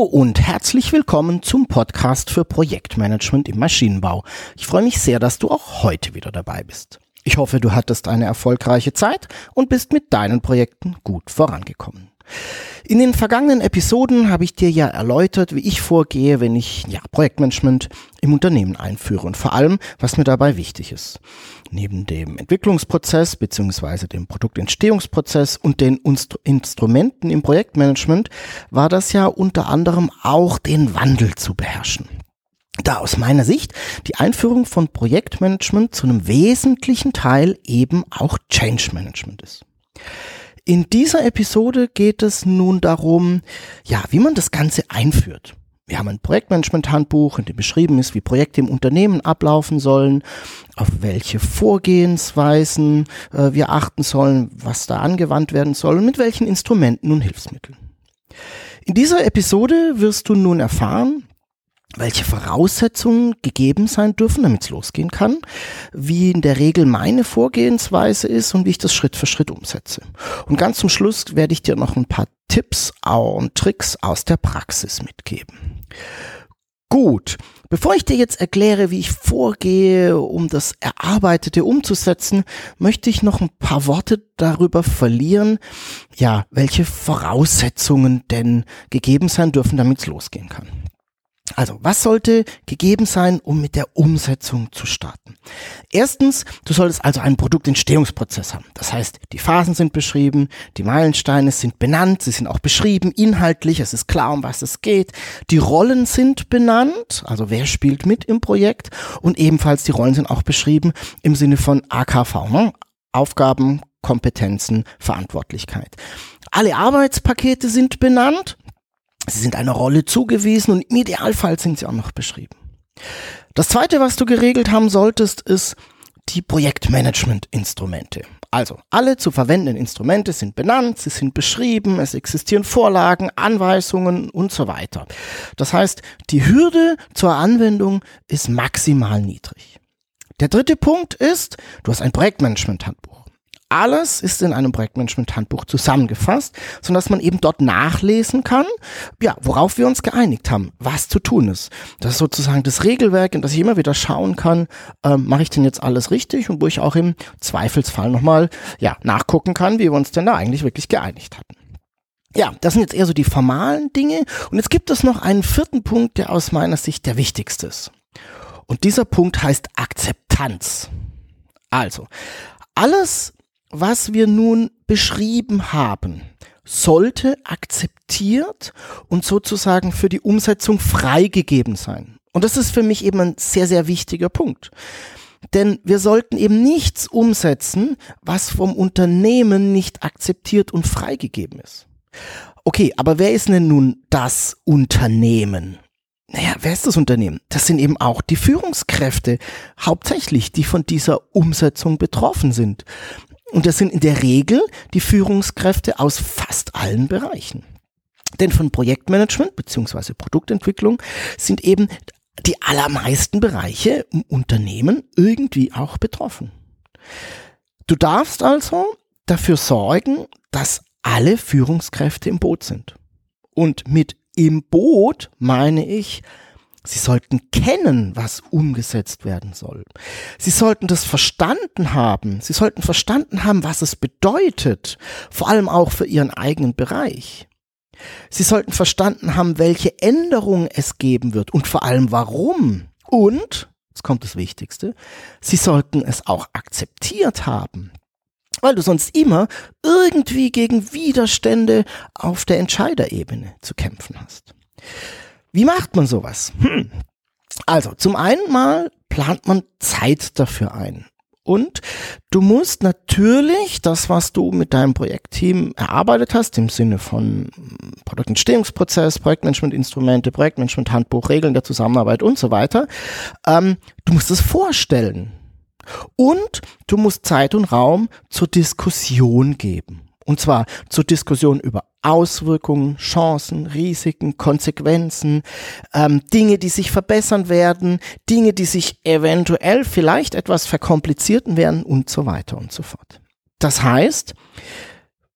Hallo und herzlich willkommen zum Podcast für Projektmanagement im Maschinenbau. Ich freue mich sehr, dass du auch heute wieder dabei bist. Ich hoffe, du hattest eine erfolgreiche Zeit und bist mit deinen Projekten gut vorangekommen. In den vergangenen Episoden habe ich dir ja erläutert, wie ich vorgehe, wenn ich ja, Projektmanagement im Unternehmen einführe und vor allem, was mir dabei wichtig ist. Neben dem Entwicklungsprozess beziehungsweise dem Produktentstehungsprozess und den Instru Instrumenten im Projektmanagement war das ja unter anderem auch den Wandel zu beherrschen da aus meiner Sicht die Einführung von Projektmanagement zu einem wesentlichen Teil eben auch Change Management ist. In dieser Episode geht es nun darum, ja, wie man das Ganze einführt. Wir haben ein Projektmanagement-Handbuch, in dem beschrieben ist, wie Projekte im Unternehmen ablaufen sollen, auf welche Vorgehensweisen äh, wir achten sollen, was da angewandt werden soll und mit welchen Instrumenten und Hilfsmitteln. In dieser Episode wirst du nun erfahren, welche Voraussetzungen gegeben sein dürfen, damit es losgehen kann, wie in der Regel meine Vorgehensweise ist und wie ich das Schritt für Schritt umsetze. Und ganz zum Schluss werde ich dir noch ein paar Tipps und Tricks aus der Praxis mitgeben. Gut, bevor ich dir jetzt erkläre, wie ich vorgehe, um das Erarbeitete umzusetzen, möchte ich noch ein paar Worte darüber verlieren, ja, welche Voraussetzungen denn gegeben sein dürfen, damit es losgehen kann. Also, was sollte gegeben sein, um mit der Umsetzung zu starten? Erstens, du solltest also einen Produktentstehungsprozess haben. Das heißt, die Phasen sind beschrieben, die Meilensteine sind benannt, sie sind auch beschrieben, inhaltlich, es ist klar, um was es geht. Die Rollen sind benannt, also wer spielt mit im Projekt und ebenfalls die Rollen sind auch beschrieben im Sinne von AKV, ne? Aufgaben, Kompetenzen, Verantwortlichkeit. Alle Arbeitspakete sind benannt, Sie sind einer Rolle zugewiesen und im Idealfall sind sie auch noch beschrieben. Das zweite, was du geregelt haben solltest, ist die Projektmanagement-Instrumente. Also, alle zu verwendenden Instrumente sind benannt, sie sind beschrieben, es existieren Vorlagen, Anweisungen und so weiter. Das heißt, die Hürde zur Anwendung ist maximal niedrig. Der dritte Punkt ist, du hast ein Projektmanagement-Handbuch alles ist in einem Projektmanagement-Handbuch zusammengefasst, sodass man eben dort nachlesen kann, ja, worauf wir uns geeinigt haben, was zu tun ist. Das ist sozusagen das Regelwerk, in das ich immer wieder schauen kann, ähm, mache ich denn jetzt alles richtig und wo ich auch im Zweifelsfall nochmal, ja, nachgucken kann, wie wir uns denn da eigentlich wirklich geeinigt hatten. Ja, das sind jetzt eher so die formalen Dinge. Und jetzt gibt es noch einen vierten Punkt, der aus meiner Sicht der wichtigste ist. Und dieser Punkt heißt Akzeptanz. Also, alles, was wir nun beschrieben haben, sollte akzeptiert und sozusagen für die Umsetzung freigegeben sein. Und das ist für mich eben ein sehr, sehr wichtiger Punkt. Denn wir sollten eben nichts umsetzen, was vom Unternehmen nicht akzeptiert und freigegeben ist. Okay, aber wer ist denn nun das Unternehmen? Naja, wer ist das Unternehmen? Das sind eben auch die Führungskräfte, hauptsächlich, die von dieser Umsetzung betroffen sind. Und das sind in der Regel die Führungskräfte aus fast allen Bereichen. Denn von Projektmanagement beziehungsweise Produktentwicklung sind eben die allermeisten Bereiche im Unternehmen irgendwie auch betroffen. Du darfst also dafür sorgen, dass alle Führungskräfte im Boot sind. Und mit im Boot meine ich Sie sollten kennen, was umgesetzt werden soll. Sie sollten das verstanden haben. Sie sollten verstanden haben, was es bedeutet, vor allem auch für ihren eigenen Bereich. Sie sollten verstanden haben, welche Änderungen es geben wird und vor allem warum. Und, jetzt kommt das Wichtigste, sie sollten es auch akzeptiert haben. Weil du sonst immer irgendwie gegen Widerstände auf der Entscheiderebene zu kämpfen hast. Wie macht man sowas? Hm. Also, zum einen mal plant man Zeit dafür ein. Und du musst natürlich das, was du mit deinem Projektteam erarbeitet hast, im Sinne von Produktentstehungsprozess, Projektmanagementinstrumente, Projektmanagement-Handbuch, Regeln der Zusammenarbeit und so weiter, ähm, du musst es vorstellen. Und du musst Zeit und Raum zur Diskussion geben. Und zwar zur Diskussion über Auswirkungen, Chancen, Risiken, Konsequenzen, ähm, Dinge, die sich verbessern werden, Dinge, die sich eventuell vielleicht etwas verkomplizierten werden und so weiter und so fort. Das heißt,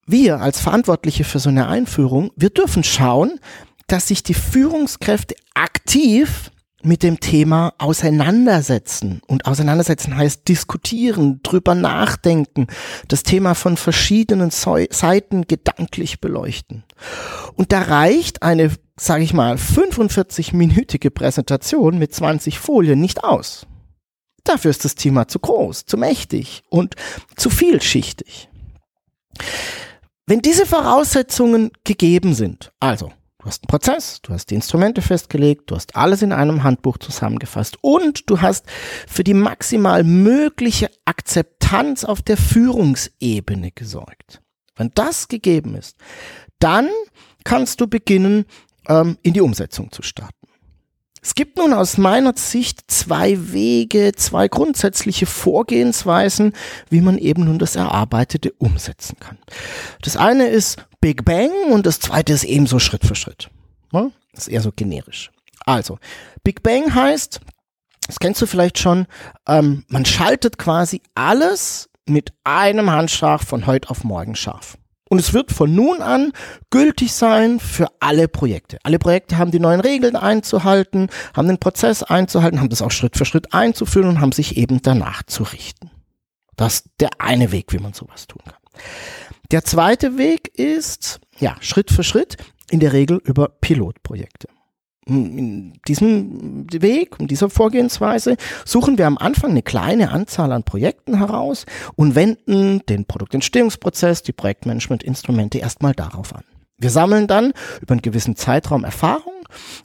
wir als Verantwortliche für so eine Einführung, wir dürfen schauen, dass sich die Führungskräfte aktiv mit dem Thema auseinandersetzen. Und auseinandersetzen heißt diskutieren, drüber nachdenken, das Thema von verschiedenen Seiten gedanklich beleuchten. Und da reicht eine, sage ich mal, 45-minütige Präsentation mit 20 Folien nicht aus. Dafür ist das Thema zu groß, zu mächtig und zu vielschichtig. Wenn diese Voraussetzungen gegeben sind, also Du hast einen Prozess, du hast die Instrumente festgelegt, du hast alles in einem Handbuch zusammengefasst und du hast für die maximal mögliche Akzeptanz auf der Führungsebene gesorgt. Wenn das gegeben ist, dann kannst du beginnen, ähm, in die Umsetzung zu starten. Es gibt nun aus meiner Sicht zwei Wege, zwei grundsätzliche Vorgehensweisen, wie man eben nun das Erarbeitete umsetzen kann. Das eine ist Big Bang und das zweite ist ebenso Schritt für Schritt. Das ist eher so generisch. Also, Big Bang heißt, das kennst du vielleicht schon, ähm, man schaltet quasi alles mit einem Handschlag von heute auf morgen scharf. Und es wird von nun an gültig sein für alle Projekte. Alle Projekte haben die neuen Regeln einzuhalten, haben den Prozess einzuhalten, haben das auch Schritt für Schritt einzuführen und haben sich eben danach zu richten. Das ist der eine Weg, wie man sowas tun kann. Der zweite Weg ist, ja, Schritt für Schritt, in der Regel über Pilotprojekte in diesem Weg, in dieser Vorgehensweise suchen wir am Anfang eine kleine Anzahl an Projekten heraus und wenden den Produktentstehungsprozess, die Projektmanagement-Instrumente erstmal darauf an. Wir sammeln dann über einen gewissen Zeitraum Erfahrung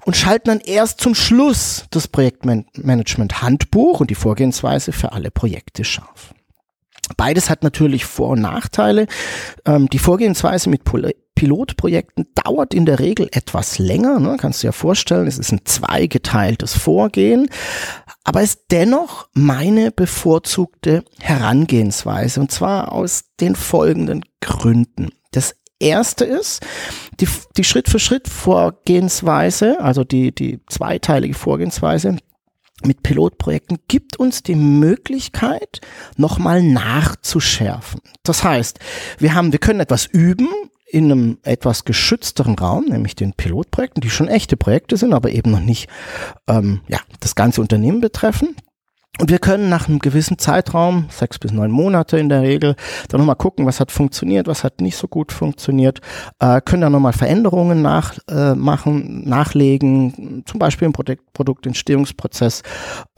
und schalten dann erst zum Schluss das Projektmanagement-Handbuch und die Vorgehensweise für alle Projekte scharf. Beides hat natürlich Vor- und Nachteile. Ähm, die Vorgehensweise mit Pilotprojekten dauert in der Regel etwas länger. Ne? Kannst du dir vorstellen, es ist ein zweigeteiltes Vorgehen, aber ist dennoch meine bevorzugte Herangehensweise und zwar aus den folgenden Gründen. Das erste ist, die, die Schritt-für-Schritt-Vorgehensweise, also die, die zweiteilige Vorgehensweise, mit Pilotprojekten gibt uns die Möglichkeit, nochmal nachzuschärfen. Das heißt, wir haben, wir können etwas üben in einem etwas geschützteren Raum, nämlich den Pilotprojekten, die schon echte Projekte sind, aber eben noch nicht ähm, ja, das ganze Unternehmen betreffen. Und wir können nach einem gewissen Zeitraum, sechs bis neun Monate in der Regel, dann nochmal gucken, was hat funktioniert, was hat nicht so gut funktioniert, äh, können dann nochmal Veränderungen nachmachen, äh, nachlegen, zum Beispiel im Produkt, Produktentstehungsprozess.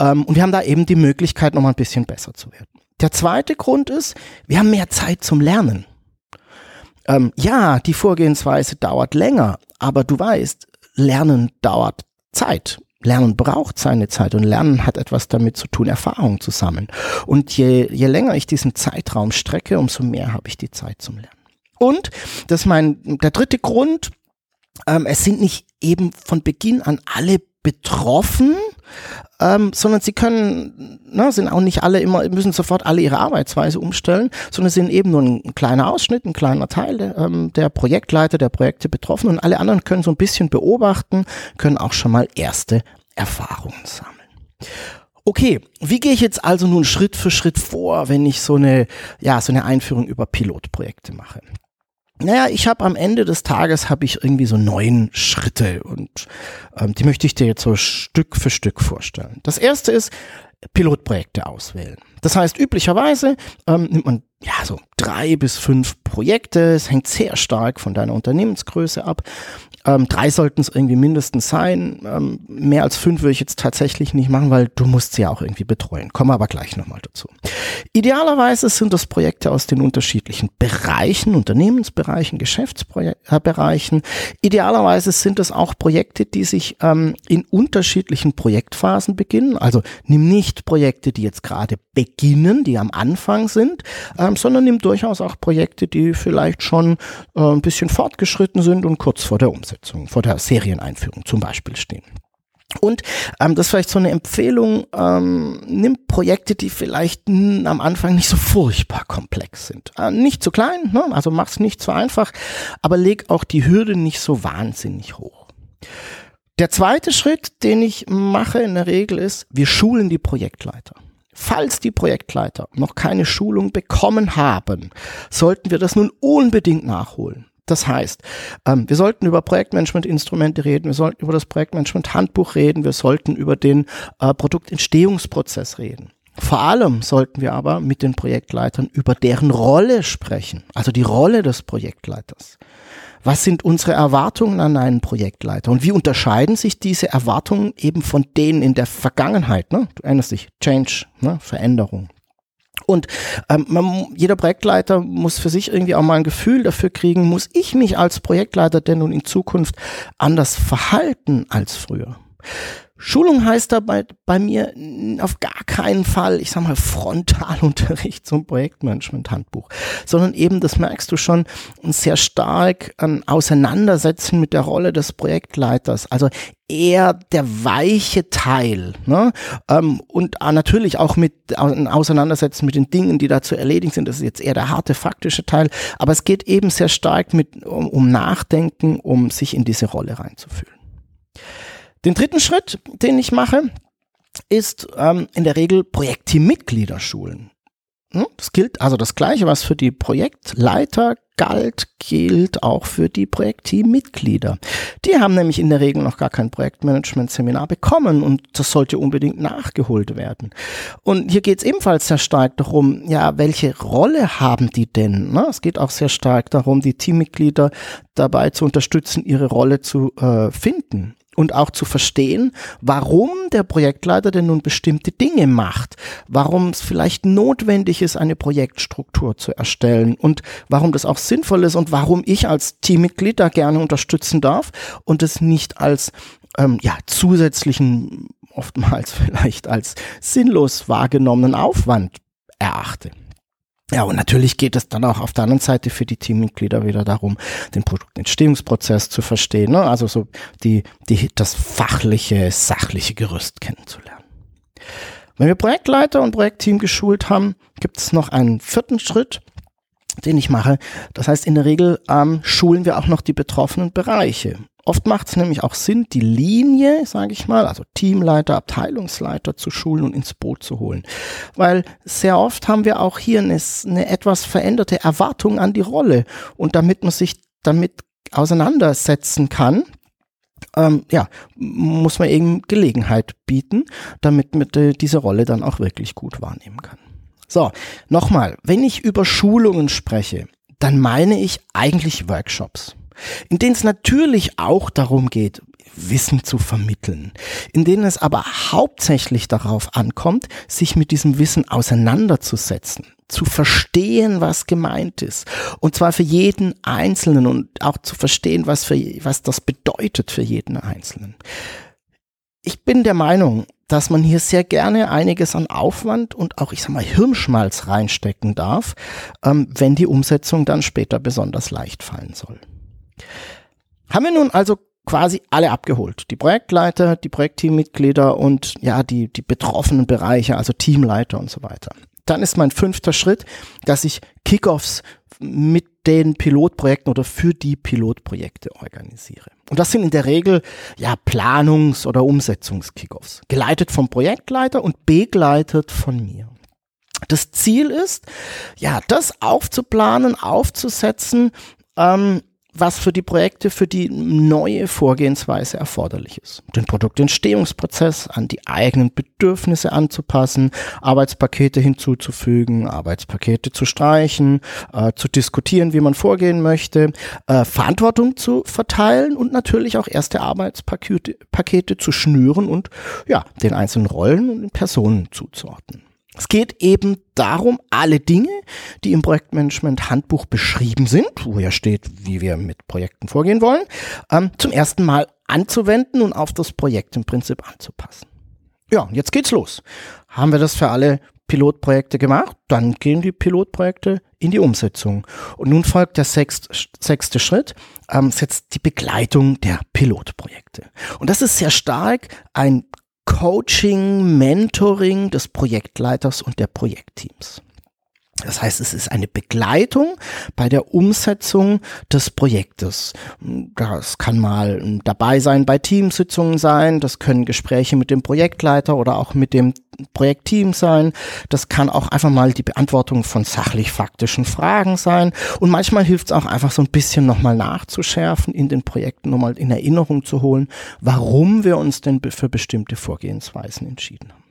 Ähm, und wir haben da eben die Möglichkeit, nochmal ein bisschen besser zu werden. Der zweite Grund ist, wir haben mehr Zeit zum Lernen. Ähm, ja, die Vorgehensweise dauert länger, aber du weißt, Lernen dauert Zeit. Lernen braucht seine Zeit und Lernen hat etwas damit zu tun, Erfahrungen zu sammeln. Und je, je länger ich diesen Zeitraum strecke, umso mehr habe ich die Zeit zum Lernen. Und das ist mein, der dritte Grund, ähm, es sind nicht eben von Beginn an alle betroffen, ähm, sondern sie können, na, sind auch nicht alle immer, müssen sofort alle ihre Arbeitsweise umstellen, sondern sind eben nur ein kleiner Ausschnitt, ein kleiner Teil der, ähm, der Projektleiter, der Projekte betroffen und alle anderen können so ein bisschen beobachten, können auch schon mal erste Erfahrungen sammeln. Okay, wie gehe ich jetzt also nun Schritt für Schritt vor, wenn ich so eine, ja, so eine Einführung über Pilotprojekte mache? Naja, ich habe am Ende des Tages habe ich irgendwie so neun Schritte und ähm, die möchte ich dir jetzt so Stück für Stück vorstellen. Das erste ist Pilotprojekte auswählen. Das heißt, üblicherweise ähm, nimmt man ja so drei bis fünf Projekte. Es hängt sehr stark von deiner Unternehmensgröße ab. Ähm, drei sollten es irgendwie mindestens sein. Ähm, mehr als fünf würde ich jetzt tatsächlich nicht machen, weil du musst sie ja auch irgendwie betreuen. Kommen wir aber gleich nochmal dazu. Idealerweise sind das Projekte aus den unterschiedlichen Bereichen, Unternehmensbereichen, Geschäftsbereichen. Idealerweise sind es auch Projekte, die sich ähm, in unterschiedlichen Projektphasen beginnen. Also nimm nicht nicht Projekte, die jetzt gerade beginnen, die am Anfang sind, ähm, sondern nimmt durchaus auch Projekte, die vielleicht schon äh, ein bisschen fortgeschritten sind und kurz vor der Umsetzung, vor der Serieneinführung zum Beispiel stehen. Und ähm, das ist vielleicht so eine Empfehlung, ähm, nimm Projekte, die vielleicht m, am Anfang nicht so furchtbar komplex sind. Äh, nicht zu klein, ne? also mach's nicht zu einfach, aber leg auch die Hürde nicht so wahnsinnig hoch. Der zweite Schritt, den ich mache in der Regel ist, wir schulen die Projektleiter. Falls die Projektleiter noch keine Schulung bekommen haben, sollten wir das nun unbedingt nachholen. Das heißt, ähm, wir sollten über Projektmanagement-Instrumente reden, wir sollten über das Projektmanagement-Handbuch reden, wir sollten über den äh, Produktentstehungsprozess reden. Vor allem sollten wir aber mit den Projektleitern über deren Rolle sprechen, also die Rolle des Projektleiters. Was sind unsere Erwartungen an einen Projektleiter und wie unterscheiden sich diese Erwartungen eben von denen in der Vergangenheit? Ne? Du erinnerst dich, Change, ne? Veränderung. Und ähm, man, jeder Projektleiter muss für sich irgendwie auch mal ein Gefühl dafür kriegen, muss ich mich als Projektleiter denn nun in Zukunft anders verhalten als früher? Schulung heißt dabei bei mir auf gar keinen Fall, ich sag mal, Frontalunterricht zum Projektmanagement-Handbuch, sondern eben, das merkst du schon, sehr stark ein Auseinandersetzen mit der Rolle des Projektleiters. Also eher der weiche Teil ne? Ähm, und natürlich auch mit ein Auseinandersetzen mit den Dingen, die da zu erledigen sind. Das ist jetzt eher der harte faktische Teil, aber es geht eben sehr stark mit um, um Nachdenken, um sich in diese Rolle reinzufühlen. Den dritten Schritt, den ich mache, ist ähm, in der Regel Projektteammitglieder schulen. Hm? Das gilt also das Gleiche, was für die Projektleiter galt, gilt auch für die Projektteammitglieder. Die haben nämlich in der Regel noch gar kein Projektmanagement-Seminar bekommen und das sollte unbedingt nachgeholt werden. Und hier geht es ebenfalls sehr stark darum, ja, welche Rolle haben die denn? Ne? Es geht auch sehr stark darum, die Teammitglieder dabei zu unterstützen, ihre Rolle zu äh, finden und auch zu verstehen, warum der Projektleiter denn nun bestimmte Dinge macht, warum es vielleicht notwendig ist, eine Projektstruktur zu erstellen und warum das auch sinnvoll ist und warum ich als Teammitglied da gerne unterstützen darf und es nicht als ähm, ja, zusätzlichen, oftmals vielleicht als sinnlos wahrgenommenen Aufwand erachte. Ja, und natürlich geht es dann auch auf der anderen Seite für die Teammitglieder wieder darum, den Produktentstehungsprozess zu verstehen, ne? also so die, die, das fachliche, sachliche Gerüst kennenzulernen. Wenn wir Projektleiter und Projektteam geschult haben, gibt es noch einen vierten Schritt, den ich mache. Das heißt, in der Regel ähm, schulen wir auch noch die betroffenen Bereiche. Oft macht es nämlich auch Sinn, die Linie, sage ich mal, also Teamleiter, Abteilungsleiter zu schulen und ins Boot zu holen. Weil sehr oft haben wir auch hier eine, eine etwas veränderte Erwartung an die Rolle. Und damit man sich damit auseinandersetzen kann, ähm, ja, muss man eben Gelegenheit bieten, damit man äh, diese Rolle dann auch wirklich gut wahrnehmen kann. So, nochmal, wenn ich über Schulungen spreche, dann meine ich eigentlich Workshops in denen es natürlich auch darum geht, Wissen zu vermitteln, in denen es aber hauptsächlich darauf ankommt, sich mit diesem Wissen auseinanderzusetzen, zu verstehen, was gemeint ist. Und zwar für jeden Einzelnen und auch zu verstehen, was, für, was das bedeutet für jeden Einzelnen. Ich bin der Meinung, dass man hier sehr gerne einiges an Aufwand und auch, ich sag mal, Hirnschmalz reinstecken darf, ähm, wenn die Umsetzung dann später besonders leicht fallen soll. Haben wir nun also quasi alle abgeholt. Die Projektleiter, die Projektteammitglieder und ja, die, die betroffenen Bereiche, also Teamleiter und so weiter. Dann ist mein fünfter Schritt, dass ich Kickoffs mit den Pilotprojekten oder für die Pilotprojekte organisiere. Und das sind in der Regel ja Planungs- oder Umsetzungskickoffs, geleitet vom Projektleiter und begleitet von mir. Das Ziel ist, ja, das aufzuplanen, aufzusetzen, ähm, was für die Projekte für die neue Vorgehensweise erforderlich ist. Den Produktentstehungsprozess an die eigenen Bedürfnisse anzupassen, Arbeitspakete hinzuzufügen, Arbeitspakete zu streichen, äh, zu diskutieren, wie man vorgehen möchte, äh, Verantwortung zu verteilen und natürlich auch erste Arbeitspakete Pakete zu schnüren und ja, den einzelnen Rollen und Personen zuzuordnen. Es geht eben darum, alle Dinge, die im Projektmanagement Handbuch beschrieben sind, wo ja steht, wie wir mit Projekten vorgehen wollen, ähm, zum ersten Mal anzuwenden und auf das Projekt im Prinzip anzupassen. Ja, jetzt geht's los. Haben wir das für alle Pilotprojekte gemacht, dann gehen die Pilotprojekte in die Umsetzung. Und nun folgt der sechste, Schritt, ähm, ist die Begleitung der Pilotprojekte. Und das ist sehr stark ein Coaching, Mentoring des Projektleiters und der Projektteams. Das heißt, es ist eine Begleitung bei der Umsetzung des Projektes. Das kann mal dabei sein bei Teamsitzungen sein, das können Gespräche mit dem Projektleiter oder auch mit dem Projektteam sein, das kann auch einfach mal die Beantwortung von sachlich-faktischen Fragen sein und manchmal hilft es auch einfach so ein bisschen nochmal nachzuschärfen, in den Projekten nochmal in Erinnerung zu holen, warum wir uns denn für bestimmte Vorgehensweisen entschieden haben.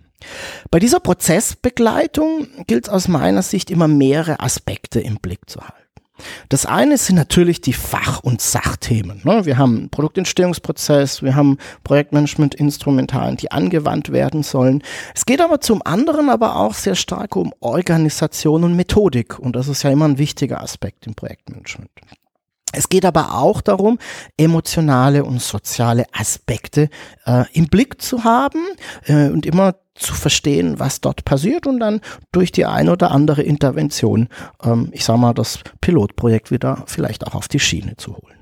Bei dieser Prozessbegleitung gilt es aus meiner Sicht immer mehrere Aspekte im Blick zu halten. Das eine sind natürlich die Fach- und Sachthemen. Ne? Wir haben Produktentstehungsprozess, wir haben Projektmanagement-Instrumentalien, die angewandt werden sollen. Es geht aber zum anderen aber auch sehr stark um Organisation und Methodik. Und das ist ja immer ein wichtiger Aspekt im Projektmanagement. Es geht aber auch darum, emotionale und soziale Aspekte äh, im Blick zu haben äh, und immer zu verstehen, was dort passiert und dann durch die eine oder andere Intervention, ähm, ich sag mal, das Pilotprojekt wieder vielleicht auch auf die Schiene zu holen.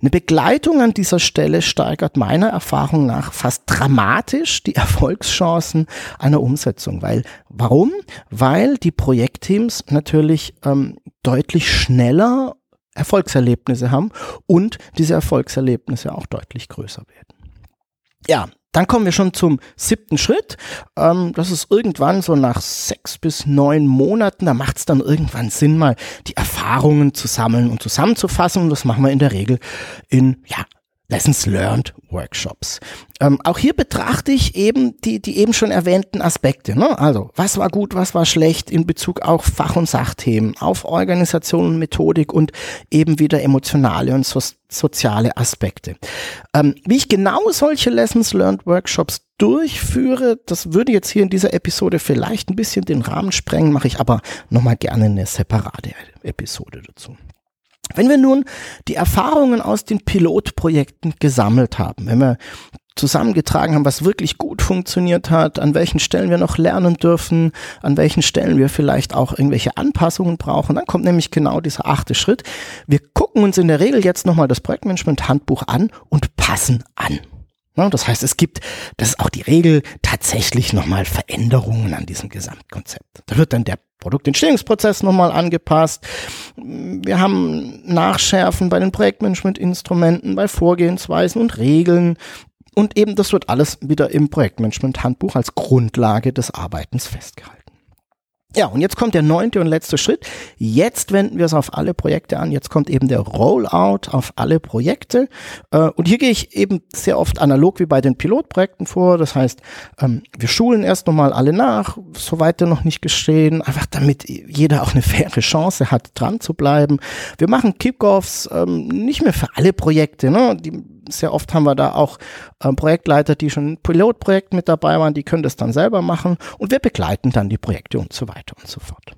Eine Begleitung an dieser Stelle steigert meiner Erfahrung nach fast dramatisch die Erfolgschancen einer Umsetzung. Weil, warum? Weil die Projektteams natürlich ähm, deutlich schneller Erfolgserlebnisse haben und diese Erfolgserlebnisse auch deutlich größer werden. Ja, dann kommen wir schon zum siebten Schritt. Ähm, das ist irgendwann so nach sechs bis neun Monaten. Da macht es dann irgendwann Sinn, mal die Erfahrungen zu sammeln und zusammenzufassen. Und das machen wir in der Regel in ja, Lessons Learned Workshops. Ähm, auch hier betrachte ich eben die, die eben schon erwähnten Aspekte. Ne? Also, was war gut, was war schlecht in Bezug auf Fach- und Sachthemen, auf Organisation und Methodik und eben wieder emotionale und so soziale Aspekte. Ähm, wie ich genau solche Lessons Learned Workshops durchführe, das würde jetzt hier in dieser Episode vielleicht ein bisschen den Rahmen sprengen, mache ich aber nochmal gerne eine separate Episode dazu. Wenn wir nun die Erfahrungen aus den Pilotprojekten gesammelt haben, wenn wir zusammengetragen haben, was wirklich gut funktioniert hat, an welchen Stellen wir noch lernen dürfen, an welchen Stellen wir vielleicht auch irgendwelche Anpassungen brauchen. Dann kommt nämlich genau dieser achte Schritt. Wir gucken uns in der Regel jetzt nochmal das Projektmanagement-Handbuch an und passen an. Das heißt, es gibt, das ist auch die Regel, tatsächlich nochmal Veränderungen an diesem Gesamtkonzept. Da wird dann der Produktentstehungsprozess nochmal angepasst. Wir haben Nachschärfen bei den Projektmanagement-Instrumenten, bei Vorgehensweisen und Regeln. Und eben das wird alles wieder im Projektmanagement-Handbuch als Grundlage des Arbeitens festgehalten. Ja, und jetzt kommt der neunte und letzte Schritt. Jetzt wenden wir es auf alle Projekte an. Jetzt kommt eben der Rollout auf alle Projekte. Äh, und hier gehe ich eben sehr oft analog wie bei den Pilotprojekten vor. Das heißt, ähm, wir schulen erst nochmal alle nach, soweit noch nicht geschehen, einfach damit jeder auch eine faire Chance hat, dran zu bleiben. Wir machen Kickoffs ähm, nicht mehr für alle Projekte. Ne? Die sehr oft haben wir da auch äh, Projektleiter, die schon in Pilotprojekten mit dabei waren, die können das dann selber machen und wir begleiten dann die Projekte und so weiter und so fort.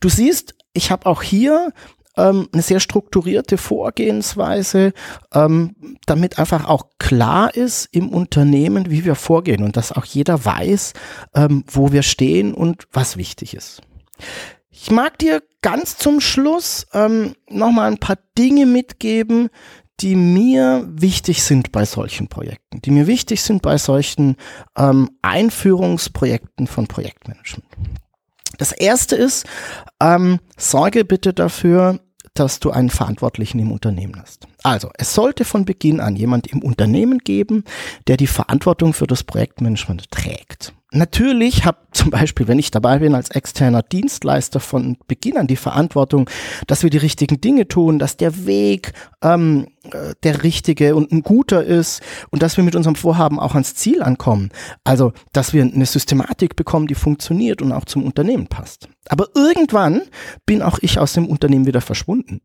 Du siehst, ich habe auch hier ähm, eine sehr strukturierte Vorgehensweise, ähm, damit einfach auch klar ist im Unternehmen, wie wir vorgehen und dass auch jeder weiß, ähm, wo wir stehen und was wichtig ist. Ich mag dir ganz zum Schluss ähm, nochmal ein paar Dinge mitgeben, die mir wichtig sind bei solchen Projekten, die mir wichtig sind bei solchen ähm, Einführungsprojekten von Projektmanagement. Das erste ist, ähm, sorge bitte dafür, dass du einen Verantwortlichen im Unternehmen hast. Also, es sollte von Beginn an jemand im Unternehmen geben, der die Verantwortung für das Projektmanagement trägt. Natürlich habe zum Beispiel, wenn ich dabei bin als externer Dienstleister von Beginn an die Verantwortung, dass wir die richtigen Dinge tun, dass der Weg ähm, äh, der richtige und ein guter ist und dass wir mit unserem Vorhaben auch ans Ziel ankommen. Also, dass wir eine Systematik bekommen, die funktioniert und auch zum Unternehmen passt. Aber irgendwann bin auch ich aus dem Unternehmen wieder verschwunden.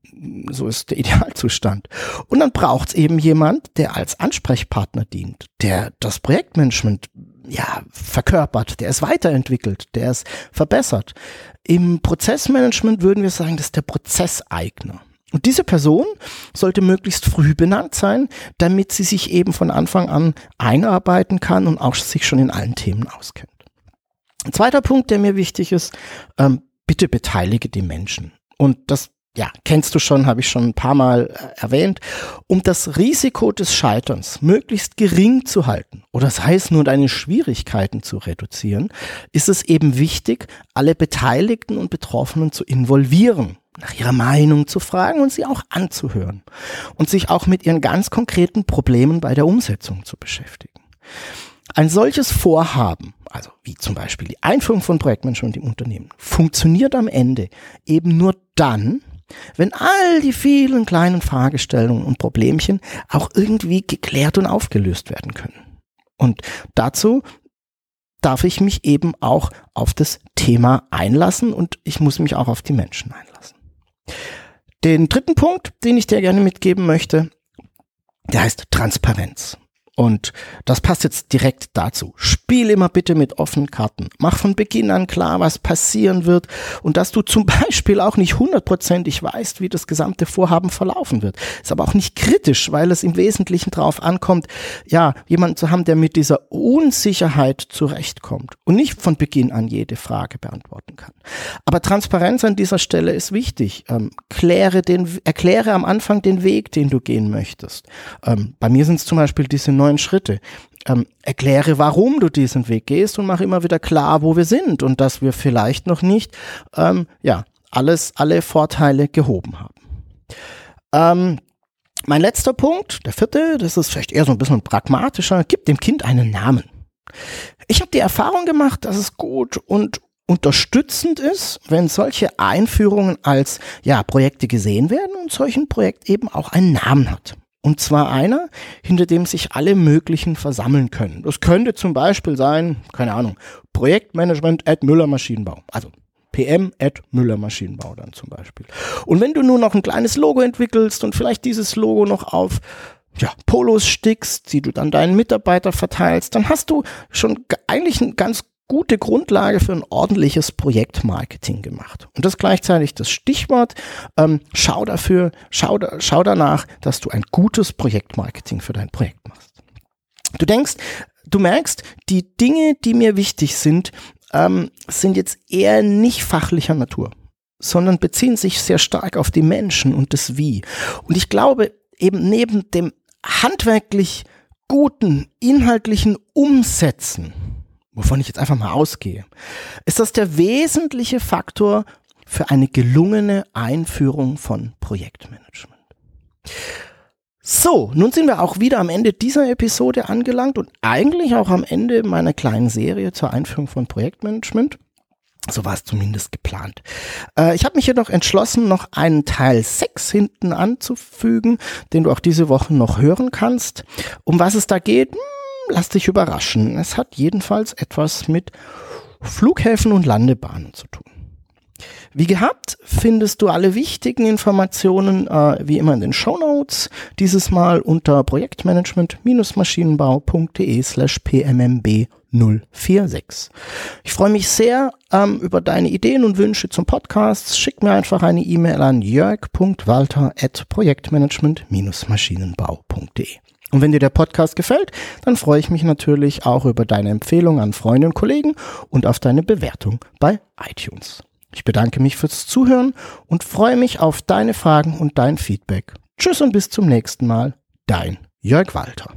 So ist der Idealzustand. Und dann braucht es eben jemand, der als Ansprechpartner dient, der das Projektmanagement ja, verkörpert, der es weiterentwickelt, der es verbessert. Im Prozessmanagement würden wir sagen, das ist der Prozesseigner. Und diese Person sollte möglichst früh benannt sein, damit sie sich eben von Anfang an einarbeiten kann und auch sich schon in allen Themen auskennt. Ein zweiter Punkt, der mir wichtig ist, ähm, bitte beteilige die Menschen. Und das ja, kennst du schon, habe ich schon ein paar Mal äh, erwähnt, um das Risiko des Scheiterns möglichst gering zu halten oder sei es nur deine Schwierigkeiten zu reduzieren, ist es eben wichtig, alle Beteiligten und Betroffenen zu involvieren, nach ihrer Meinung zu fragen und sie auch anzuhören und sich auch mit ihren ganz konkreten Problemen bei der Umsetzung zu beschäftigen. Ein solches Vorhaben, also wie zum Beispiel die Einführung von Projektmanagement im Unternehmen, funktioniert am Ende eben nur dann, wenn all die vielen kleinen Fragestellungen und Problemchen auch irgendwie geklärt und aufgelöst werden können. Und dazu darf ich mich eben auch auf das Thema einlassen und ich muss mich auch auf die Menschen einlassen. Den dritten Punkt, den ich dir gerne mitgeben möchte, der heißt Transparenz. Und das passt jetzt direkt dazu. Spiel immer bitte mit offenen Karten. Mach von Beginn an klar, was passieren wird und dass du zum Beispiel auch nicht hundertprozentig weißt, wie das gesamte Vorhaben verlaufen wird. Ist aber auch nicht kritisch, weil es im Wesentlichen darauf ankommt, ja, jemanden zu haben, der mit dieser Unsicherheit zurechtkommt und nicht von Beginn an jede Frage beantworten kann. Aber Transparenz an dieser Stelle ist wichtig. Ähm, kläre den, erkläre am Anfang den Weg, den du gehen möchtest. Ähm, bei mir sind es zum Beispiel diese Schritte. Ähm, erkläre, warum du diesen Weg gehst und mach immer wieder klar, wo wir sind und dass wir vielleicht noch nicht, ähm, ja, alles, alle Vorteile gehoben haben. Ähm, mein letzter Punkt, der vierte, das ist vielleicht eher so ein bisschen pragmatischer, gib dem Kind einen Namen. Ich habe die Erfahrung gemacht, dass es gut und unterstützend ist, wenn solche Einführungen als ja, Projekte gesehen werden und solchen Projekt eben auch einen Namen hat. Und zwar einer, hinter dem sich alle möglichen versammeln können. Das könnte zum Beispiel sein, keine Ahnung, Projektmanagement at Müller Maschinenbau. Also PM at Müller Maschinenbau dann zum Beispiel. Und wenn du nur noch ein kleines Logo entwickelst und vielleicht dieses Logo noch auf ja, Polos stickst, die du dann deinen Mitarbeiter verteilst, dann hast du schon eigentlich ein ganz gute Grundlage für ein ordentliches Projektmarketing gemacht. Und das gleichzeitig das Stichwort. Ähm, schau dafür, schau, schau danach, dass du ein gutes Projektmarketing für dein Projekt machst. Du denkst, du merkst, die Dinge, die mir wichtig sind, ähm, sind jetzt eher nicht fachlicher Natur, sondern beziehen sich sehr stark auf die Menschen und das Wie. Und ich glaube, eben neben dem handwerklich guten, inhaltlichen Umsetzen, wovon ich jetzt einfach mal ausgehe, ist das der wesentliche Faktor für eine gelungene Einführung von Projektmanagement. So, nun sind wir auch wieder am Ende dieser Episode angelangt und eigentlich auch am Ende meiner kleinen Serie zur Einführung von Projektmanagement. So war es zumindest geplant. Äh, ich habe mich jedoch entschlossen, noch einen Teil 6 hinten anzufügen, den du auch diese Woche noch hören kannst. Um was es da geht, hm, lass dich überraschen. Es hat jedenfalls etwas mit Flughäfen und Landebahnen zu tun. Wie gehabt findest du alle wichtigen Informationen äh, wie immer in den Show Notes. Dieses Mal unter projektmanagement-maschinenbau.de slash pmmb 046. Ich freue mich sehr ähm, über deine Ideen und Wünsche zum Podcast. Schick mir einfach eine E-Mail an jörg.walter at projektmanagement-maschinenbau.de. Und wenn dir der Podcast gefällt, dann freue ich mich natürlich auch über deine Empfehlung an Freunde und Kollegen und auf deine Bewertung bei iTunes. Ich bedanke mich fürs Zuhören und freue mich auf deine Fragen und dein Feedback. Tschüss und bis zum nächsten Mal. Dein Jörg Walter.